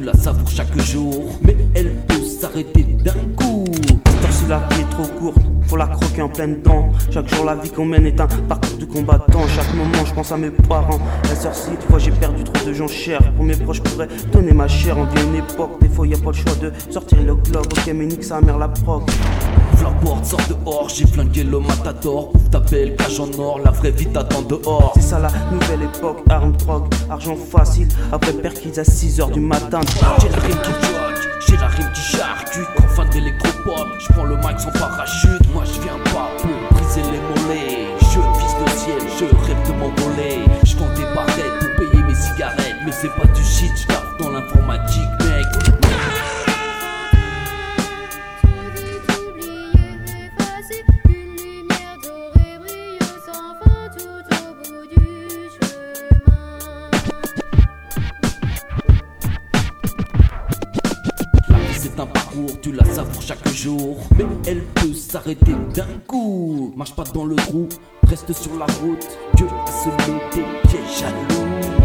la savoures chaque jour. Mais elle peut s'arrêter d'un coup. La vie est trop courte, faut la croquer en pleine dent. Chaque jour, la vie qu'on mène est un parcours de combattant. Chaque moment, je pense à mes parents. La sœur, si fois j'ai perdu trop de gens chers. Pour mes proches, je pourrais donner ma chair. On vit une époque, des fois, y a pas le choix de sortir le globe. Ok, mais nique sa mère la proc. Flapboard sort dehors, j'ai flingué le matador. Ouvre ta belle cage en or, la vraie vie t'attend dehors. C'est ça la nouvelle époque, armes, drogue, argent facile. Après perquise à 6h du matin. J'ai la rime qui le mic sans parachute. Moi je viens pas pour briser les mollets. Je vise le ciel, je rêve de m'envoler. Je compte des barrettes pour payer mes cigarettes. Mais c'est pas du shit, je dans l'informatique, tu la savoures chaque jour. Mais elle peut s'arrêter d'un coup. Marche pas dans le trou, reste sur la route. Dieu a semé des pieds jaloux.